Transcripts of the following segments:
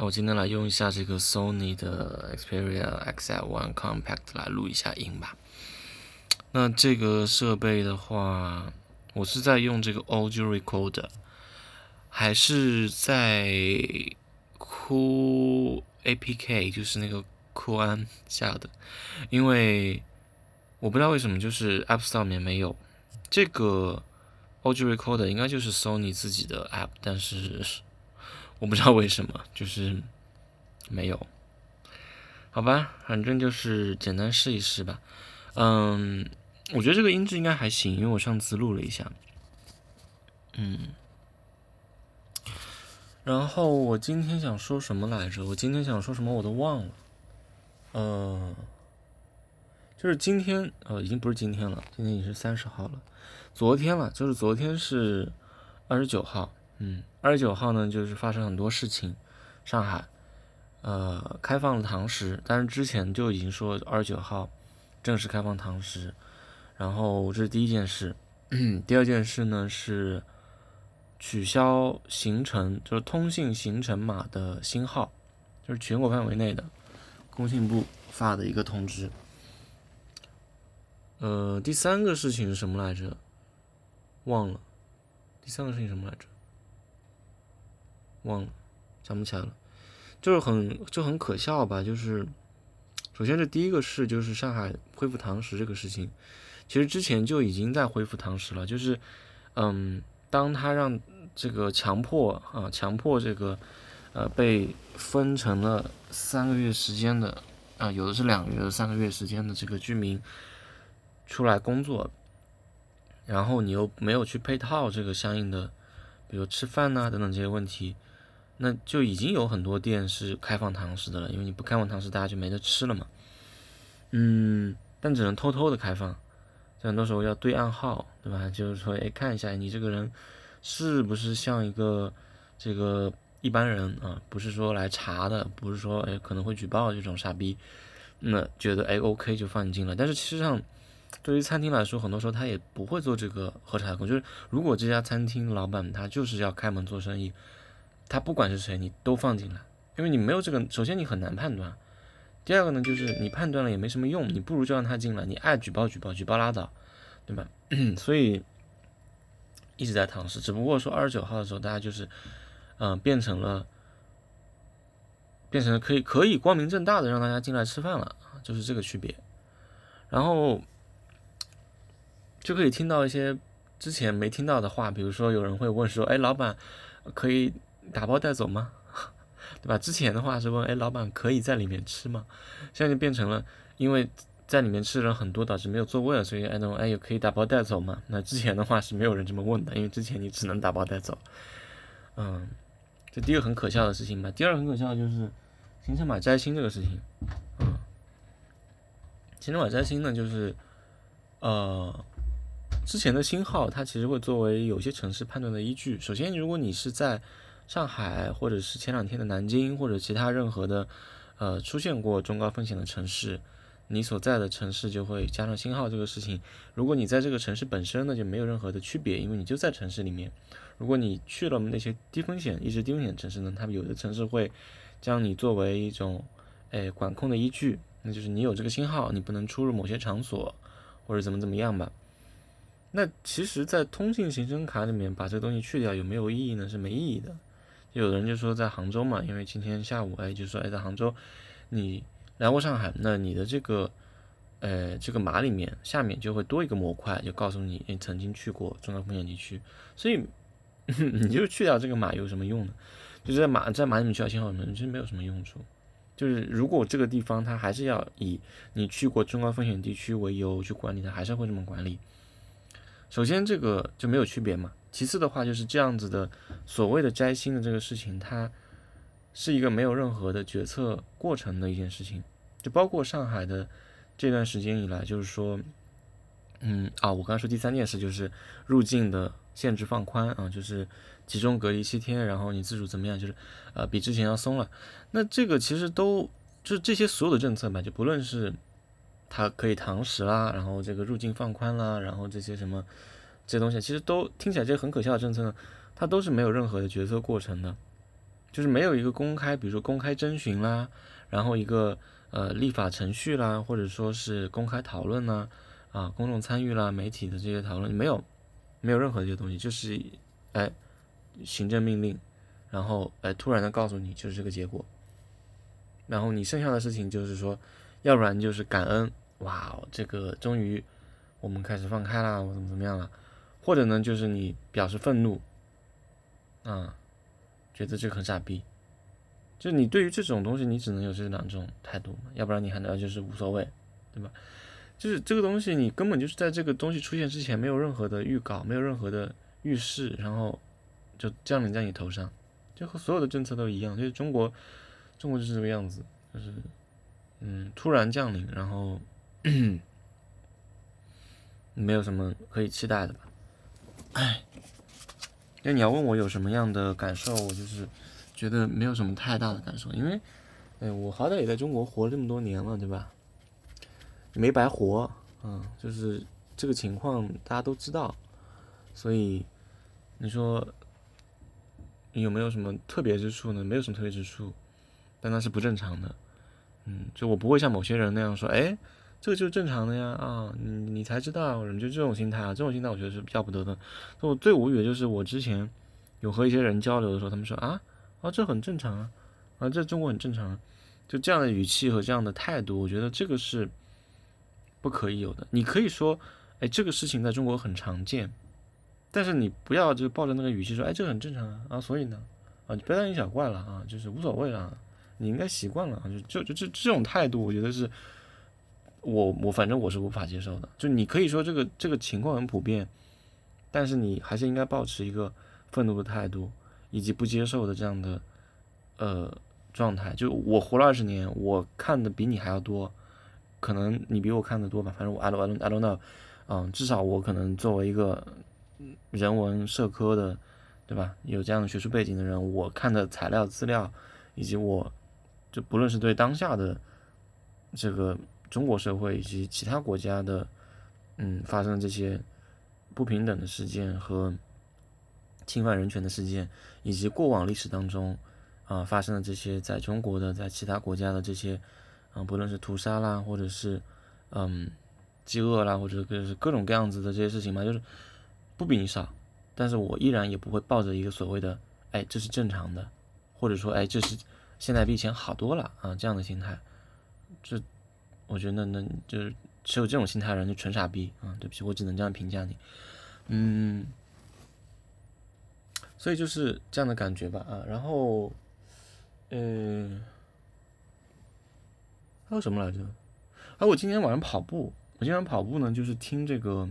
那我今天来用一下这个 Sony 的 Xperia XL1 Compact 来录一下音吧。那这个设备的话，我是在用这个 Audio Recorder，还是在酷 APK，就是那个酷安下的，因为我不知道为什么，就是 App Store 里面没有这个 Audio Recorder，应该就是 Sony 自己的 App，但是我不知道为什么，就是没有。好吧，反正就是简单试一试吧。嗯。我觉得这个音质应该还行，因为我上次录了一下。嗯，然后我今天想说什么来着？我今天想说什么我都忘了。嗯，就是今天，呃，已经不是今天了，今天已经是三十号了。昨天了，就是昨天是二十九号。嗯，二十九号呢，就是发生很多事情。上海，呃，开放了堂食，但是之前就已经说二十九号正式开放堂食。然后这是第一件事，第二件事呢是取消行程，就是通信行程码的新号，就是全国范围内的，工信部发的一个通知。呃，第三个事情是什么来着？忘了。第三个事情什么来着？忘了，想不起来了。就是很就很可笑吧？就是首先这第一个事就是上海恢复堂食这个事情。其实之前就已经在恢复堂食了，就是，嗯，当他让这个强迫啊，强迫这个，呃，被分成了三个月时间的，啊，有的是两个月、三个月时间的这个居民出来工作，然后你又没有去配套这个相应的，比如吃饭呐等等这些问题，那就已经有很多店是开放堂食的了，因为你不开放堂食，大家就没得吃了嘛，嗯，但只能偷偷的开放。很多时候要对暗号，对吧？就是说，哎，看一下你这个人是不是像一个这个一般人啊？不是说来查的，不是说哎可能会举报这种傻逼。那觉得哎 OK 就放你进来。但是其实上，对于餐厅来说，很多时候他也不会做这个核查工。就是如果这家餐厅老板他就是要开门做生意，他不管是谁你都放进来，因为你没有这个，首先你很难判断。第二个呢，就是你判断了也没什么用，你不如就让他进来，你爱举报举报，举报拉倒，对吧？所以一直在尝试，只不过说二十九号的时候，大家就是，嗯，变成了，变成了可以可以光明正大的让大家进来吃饭了，就是这个区别。然后就可以听到一些之前没听到的话，比如说有人会问说，哎，老板可以打包带走吗？对吧？之前的话是问，哎，老板可以在里面吃吗？现在就变成了，因为在里面吃的人很多，导致没有座位了，所以哎，那种哎，可以打包带走吗？那之前的话是没有人这么问的，因为之前你只能打包带走。嗯，这第一个很可笑的事情吧。第二个很可笑的就是行程码摘星这个事情。嗯，行程码摘星呢，就是呃，之前的星号它其实会作为有些城市判断的依据。首先，如果你是在上海，或者是前两天的南京，或者其他任何的，呃，出现过中高风险的城市，你所在的城市就会加上星号这个事情。如果你在这个城市本身呢，就没有任何的区别，因为你就在城市里面。如果你去了那些低风险、一直低风险城市呢，他们有的城市会将你作为一种，哎，管控的依据，那就是你有这个星号，你不能出入某些场所，或者怎么怎么样吧。那其实，在通信行程卡里面把这个东西去掉有没有意义呢？是没意义的。有人就说在杭州嘛，因为今天下午哎，就说哎，在杭州，你来过上海，那你的这个，呃，这个码里面下面就会多一个模块，就告诉你你曾经去过中高风险地区，所以 你就去掉这个码有什么用呢？就是在码在码里面去掉信号，其实没有什么用处。就是如果这个地方它还是要以你去过中高风险地区为由去管理，它还是会这么管理。首先这个就没有区别嘛。其次的话，就是这样子的所谓的摘星的这个事情，它是一个没有任何的决策过程的一件事情。就包括上海的这段时间以来，就是说，嗯啊，我刚才说第三件事就是入境的限制放宽啊，就是集中隔离七天，然后你自主怎么样，就是呃比之前要松了。那这个其实都就这些所有的政策吧，就不论是它可以堂食啦，然后这个入境放宽啦，然后这些什么。这东西其实都听起来这很可笑的政策呢，它都是没有任何的决策过程的。就是没有一个公开，比如说公开征询啦，然后一个呃立法程序啦，或者说是公开讨论啦，啊，公众参与啦，媒体的这些讨论没有，没有任何这些东西，就是哎行政命令，然后哎突然的告诉你就是这个结果，然后你剩下的事情就是说，要不然就是感恩，哇，这个终于我们开始放开啦，我怎么怎么样了，或者呢就是你表示愤怒，啊。觉得这个很傻逼，就你对于这种东西，你只能有这两种态度嘛，要不然你还能就是无所谓，对吧？就是这个东西，你根本就是在这个东西出现之前没有任何的预告，没有任何的预示，然后就降临在你头上，就和所有的政策都一样，就是中国，中国就是这个样子，就是嗯，突然降临，然后 没有什么可以期待的吧？哎。那你要问我有什么样的感受，我就是觉得没有什么太大的感受，因为，哎，我好歹也在中国活了这么多年了，对吧？没白活，嗯，就是这个情况大家都知道，所以你说有没有什么特别之处呢？没有什么特别之处，但那是不正常的，嗯，就我不会像某些人那样说，哎。这个就是正常的呀，啊，你你才知道，人就这种心态啊，这种心态我觉得是要不得的。我最无语的就是我之前有和一些人交流的时候，他们说啊啊，这很正常啊，啊，这中国很正常，啊，就这样的语气和这样的态度，我觉得这个是不可以有的。你可以说，哎，这个事情在中国很常见，但是你不要就抱着那个语气说，哎，这个很正常啊，啊，所以呢，啊，你不要大惊小怪了啊，就是无所谓了，你应该习惯了啊，就就就这这种态度，我觉得是。我我反正我是无法接受的，就你可以说这个这个情况很普遍，但是你还是应该保持一个愤怒的态度，以及不接受的这样的呃状态。就我活了二十年，我看的比你还要多，可能你比我看的多吧。反正我 I don't I don't know，嗯，至少我可能作为一个人文社科的，对吧？有这样的学术背景的人，我看的材料资料，以及我就不论是对当下的这个。中国社会以及其他国家的，嗯，发生的这些不平等的事件和侵犯人权的事件，以及过往历史当中啊发生的这些在中国的、在其他国家的这些啊，不论是屠杀啦，或者是嗯饥饿啦，或者是各种各样子的这些事情嘛，就是不比你少，但是我依然也不会抱着一个所谓的哎这是正常的，或者说哎这是现在比以前好多了啊这样的心态，这。我觉得那就是持有这种心态的人就纯傻逼啊！对不起，我只能这样评价你。嗯，所以就是这样的感觉吧啊。然后，嗯，还有什么来着？啊，我今天晚上跑步。我今天晚上跑步呢，就是听这个，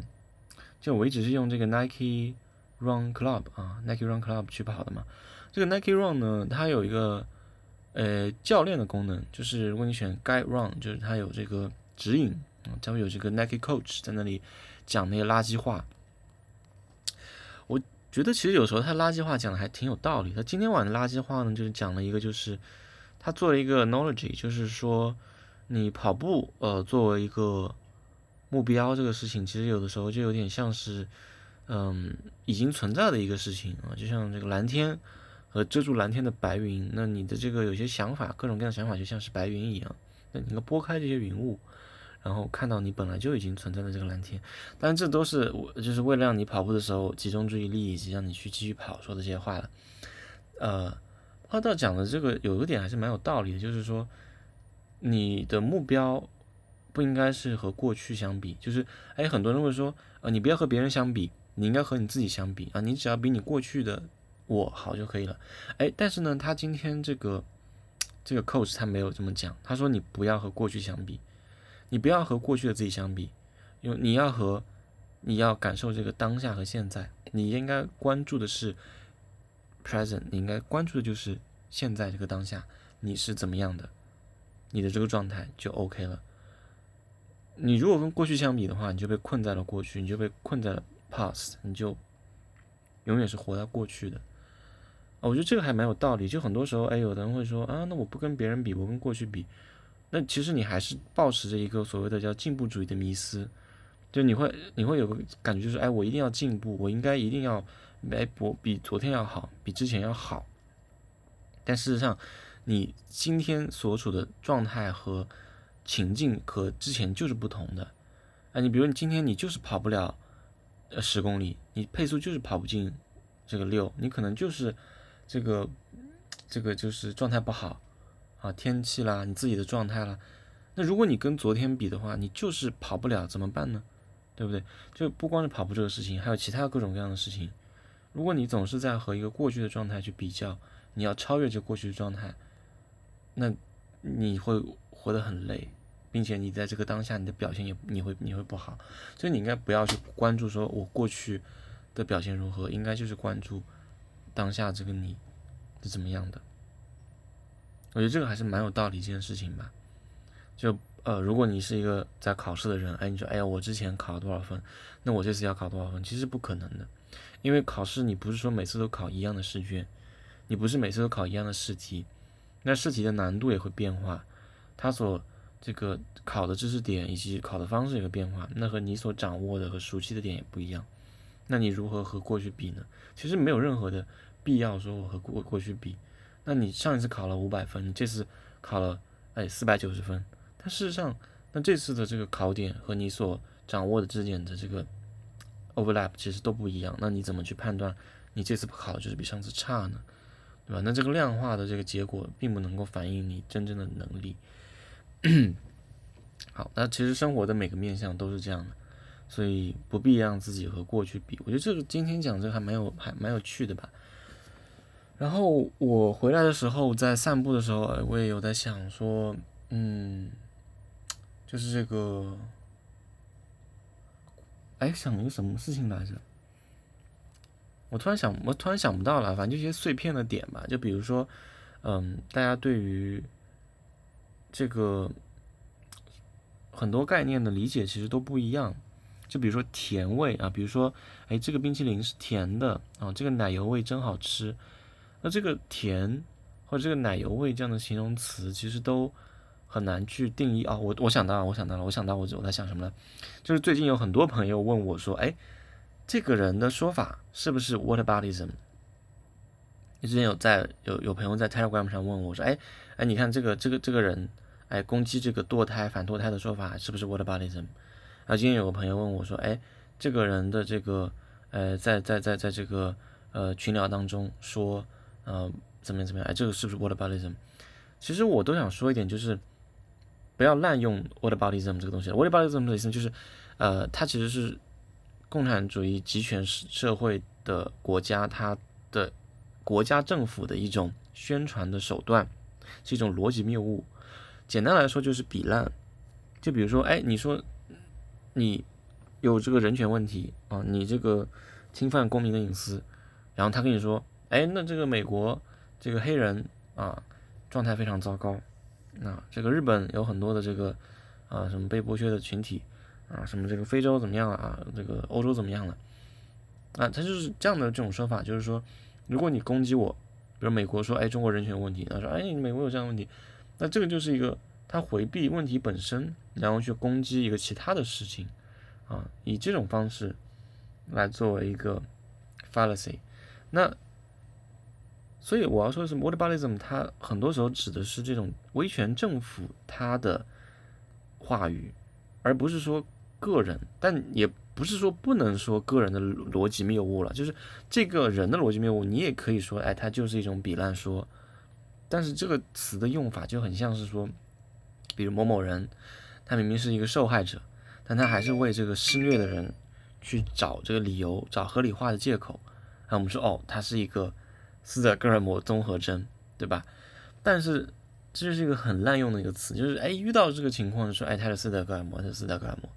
就我一直是用这个 Nike Run Club 啊，Nike Run Club 去跑的嘛。这个 Nike Run 呢，它有一个。呃，教练的功能就是如果你选 Guide Run，就是它有这个指引啊，将会有这个 Nike Coach 在那里讲那些垃圾话。我觉得其实有时候他垃圾话讲的还挺有道理。他今天晚的垃圾话呢，就是讲了一个，就是他做了一个 Knowledge，就是说你跑步呃作为一个目标这个事情，其实有的时候就有点像是嗯已经存在的一个事情啊，就像这个蓝天。和遮住蓝天的白云，那你的这个有些想法，各种各样的想法就像是白云一样，那你能拨开这些云雾，然后看到你本来就已经存在的这个蓝天。但这都是我就是为了让你跑步的时候集中注意力，以及让你去继续跑说的这些话了。呃，花道讲的这个有一点还是蛮有道理的，就是说你的目标不应该是和过去相比，就是哎，很多人会说，呃，你不要和别人相比，你应该和你自己相比啊，你只要比你过去的。我好就可以了，哎，但是呢，他今天这个这个 coach 他没有这么讲，他说你不要和过去相比，你不要和过去的自己相比，因为你要和你要感受这个当下和现在，你应该关注的是 present，你应该关注的就是现在这个当下你是怎么样的，你的这个状态就 OK 了。你如果跟过去相比的话，你就被困在了过去，你就被困在了 past，你就永远是活在过去的。我觉得这个还蛮有道理。就很多时候，哎，有的人会说啊，那我不跟别人比，我跟过去比。那其实你还是保持着一个所谓的叫进步主义的迷思，就你会你会有个感觉，就是哎，我一定要进步，我应该一定要哎，我比昨天要好，比之前要好。但事实上，你今天所处的状态和情境和之前就是不同的。啊，你比如你今天你就是跑不了呃十公里，你配速就是跑不进这个六，你可能就是这个这个就是状态不好啊，天气啦，你自己的状态啦。那如果你跟昨天比的话，你就是跑不了，怎么办呢？对不对？就不光是跑步这个事情，还有其他各种各样的事情。如果你总是在和一个过去的状态去比较，你要超越这过去的状态，那你会活得很累，并且你在这个当下你的表现也你会你会不好。所以你应该不要去关注说我过去的表现如何，应该就是关注当下这个你是怎么样的。我觉得这个还是蛮有道理一件事情吧。就呃，如果你是一个在考试的人，哎，你说，哎呀，我之前考了多少分，那我这次要考多少分？其实不可能的，因为考试你不是说每次都考一样的试卷，你不是每次都考一样的试题，那试题的难度也会变化，它所这个考的知识点以及考的方式也会变化，那和你所掌握的和熟悉的点也不一样，那你如何和过去比呢？其实没有任何的必要说我和过过去比，那你上一次考了五百分，你这次考了哎四百九十分。但事实上，那这次的这个考点和你所掌握的知识点的这个 overlap 其实都不一样。那你怎么去判断你这次考就是比上次差呢？对吧？那这个量化的这个结果并不能够反映你真正的能力。好，那其实生活的每个面向都是这样的，所以不必让自己和过去比。我觉得这个今天讲这个还蛮有还蛮有趣的吧。然后我回来的时候，在散步的时候，我也有在想说，嗯。就是这个，哎，想一个什么事情来着？我突然想，我突然想不到了。反正就一些碎片的点吧。就比如说，嗯，大家对于这个很多概念的理解其实都不一样。就比如说甜味啊，比如说，哎，这个冰淇淋是甜的啊，这个奶油味真好吃。那这个甜或者这个奶油味这样的形容词，其实都。很难去定义啊！我我想到了，我想到了，我想到我我在想什么呢？就是最近有很多朋友问我说：“哎，这个人的说法是不是 whataboutism？” 你之前有在有有朋友在 Telegram 上问我说：“哎哎，你看这个这个这个人，哎攻击这个堕胎反堕胎的说法是不是 whataboutism？” 然后今天有个朋友问我说：“哎，这个人的这个呃在在在在这个呃群聊当中说呃怎么样怎么样？哎，这个是不是 whataboutism？” 其实我都想说一点就是。不要滥用 whataboutism 这个东西。whataboutism 的意思就是，呃，它其实是共产主义集权社会的国家，它的国家政府的一种宣传的手段，是一种逻辑谬误。简单来说就是比烂。就比如说，哎，你说你有这个人权问题啊，你这个侵犯公民的隐私，然后他跟你说，哎，那这个美国这个黑人啊，状态非常糟糕。那这个日本有很多的这个啊什么被剥削的群体啊，什么这个非洲怎么样了啊，这个欧洲怎么样了啊？他就是这样的这种说法，就是说，如果你攻击我，比如美国说哎中国人权问题，他说哎美国有这样的问题，那这个就是一个他回避问题本身，然后去攻击一个其他的事情啊，以这种方式来作为一个 fallacy，那。所以我要说的是，whataboutism 它很多时候指的是这种威权政府它的话语，而不是说个人，但也不是说不能说个人的逻辑谬误了，就是这个人的逻辑谬误，你也可以说，哎，它就是一种比烂说。但是这个词的用法就很像是说，比如某某人，他明明是一个受害者，但他还是为这个施虐的人去找这个理由，找合理化的借口。那我们说，哦，他是一个。斯德哥尔摩综合征，对吧？但是这就是一个很滥用的一个词，就是哎，遇到这个情况说，哎，他是斯德哥尔摩，他是斯德哥尔摩。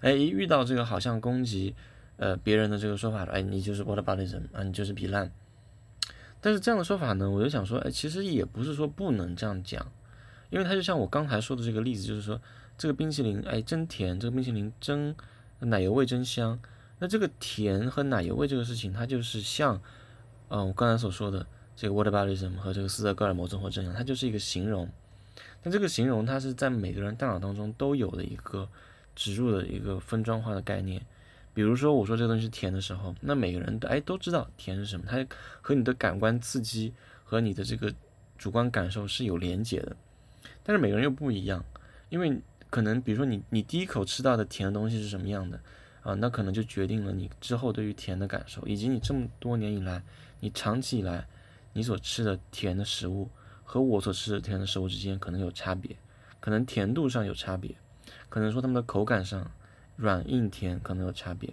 哎，一遇到这个好像攻击呃别人的这个说法，哎，你就是 what about 人啊，你就是比烂。但是这样的说法呢，我就想说，哎，其实也不是说不能这样讲，因为它就像我刚才说的这个例子，就是说这个冰淇淋，哎，真甜，这个冰淇淋真奶油味真香。那这个甜和奶油味这个事情，它就是像。嗯，我刚才所说的这个 whataboutism 和这个斯德哥尔摩综合症，它就是一个形容。那这个形容，它是在每个人大脑当中都有的一个植入的一个分装化的概念。比如说，我说这个东西是甜的时候，那每个人都哎都知道甜是什么，它和你的感官刺激和你的这个主观感受是有连结的，但是每个人又不一样，因为可能比如说你你第一口吃到的甜的东西是什么样的啊，那可能就决定了你之后对于甜的感受，以及你这么多年以来，你长期以来你所吃的甜的食物和我所吃的甜的食物之间可能有差别，可能甜度上有差别，可能说它们的口感上软硬甜可能有差别，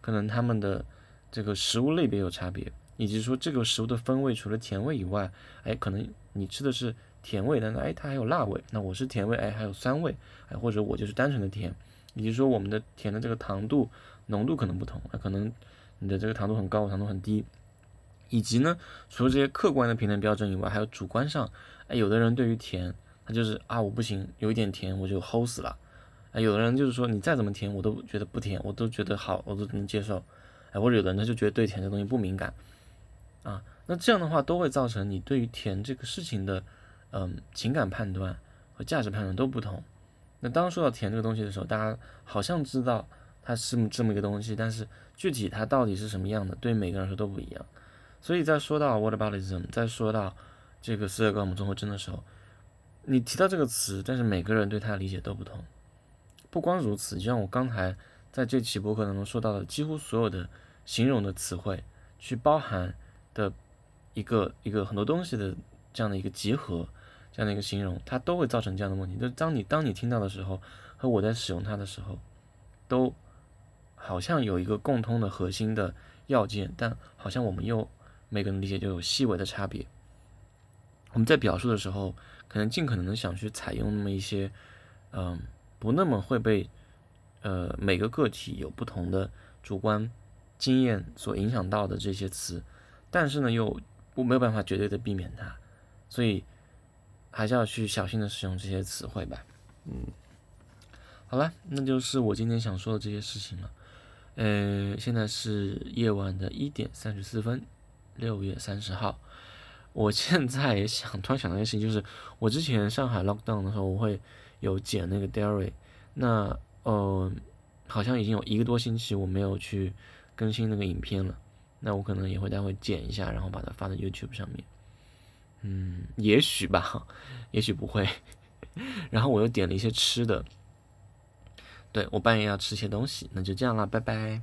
可能它们的这个食物类别有差别。以及说这个食物的风味，除了甜味以外，哎，可能你吃的是甜味，但是哎，它还有辣味。那我是甜味，哎，还有酸味，哎，或者我就是单纯的甜。以及说我们的甜的这个糖度、浓度可能不同，那可能你的这个糖度很高，糖度很低。以及呢，除了这些客观的评判标准以外，还有主观上，哎，有的人对于甜，他就是啊，我不行，有一点甜我就齁死了。哎，有的人就是说你再怎么甜，我都觉得不甜，我都觉得好，我都能接受。哎，或者有的人他就觉得对甜的东西不敏感。啊，那这样的话都会造成你对于甜这个事情的，嗯，情感判断和价值判断都不同。那当说到甜这个东西的时候，大家好像知道它是这么一个东西，但是具体它到底是什么样的，对每个人说都不一样。所以在说到 whataboutism，在说到这个斯德哥尔摩综合征的时候，你提到这个词，但是每个人对它的理解都不同。不光如此，就像我刚才在这期博客当中说到的，几乎所有的形容的词汇去包含。的一个一个很多东西的这样的一个集合，这样的一个形容，它都会造成这样的问题。就是当你当你听到的时候，和我在使用它的时候，都好像有一个共通的核心的要件，但好像我们又每个人理解就有细微的差别。我们在表述的时候，可能尽可能的想去采用那么一些，嗯，不那么会被呃每个个体有不同的主观经验所影响到的这些词。但是呢，又我没有办法绝对的避免它，所以还是要去小心的使用这些词汇吧。嗯，好了，那就是我今天想说的这些事情了。呃，现在是夜晚的一点三十四分，六月三十号。我现在也想突然想到一件事情，就是我之前上海 lockdown 的时候，我会有剪那个 diary，那呃，好像已经有一个多星期我没有去更新那个影片了。那我可能也会待会剪一下，然后把它发到 YouTube 上面。嗯，也许吧，也许不会。然后我又点了一些吃的，对我半夜要吃些东西，那就这样了，拜拜。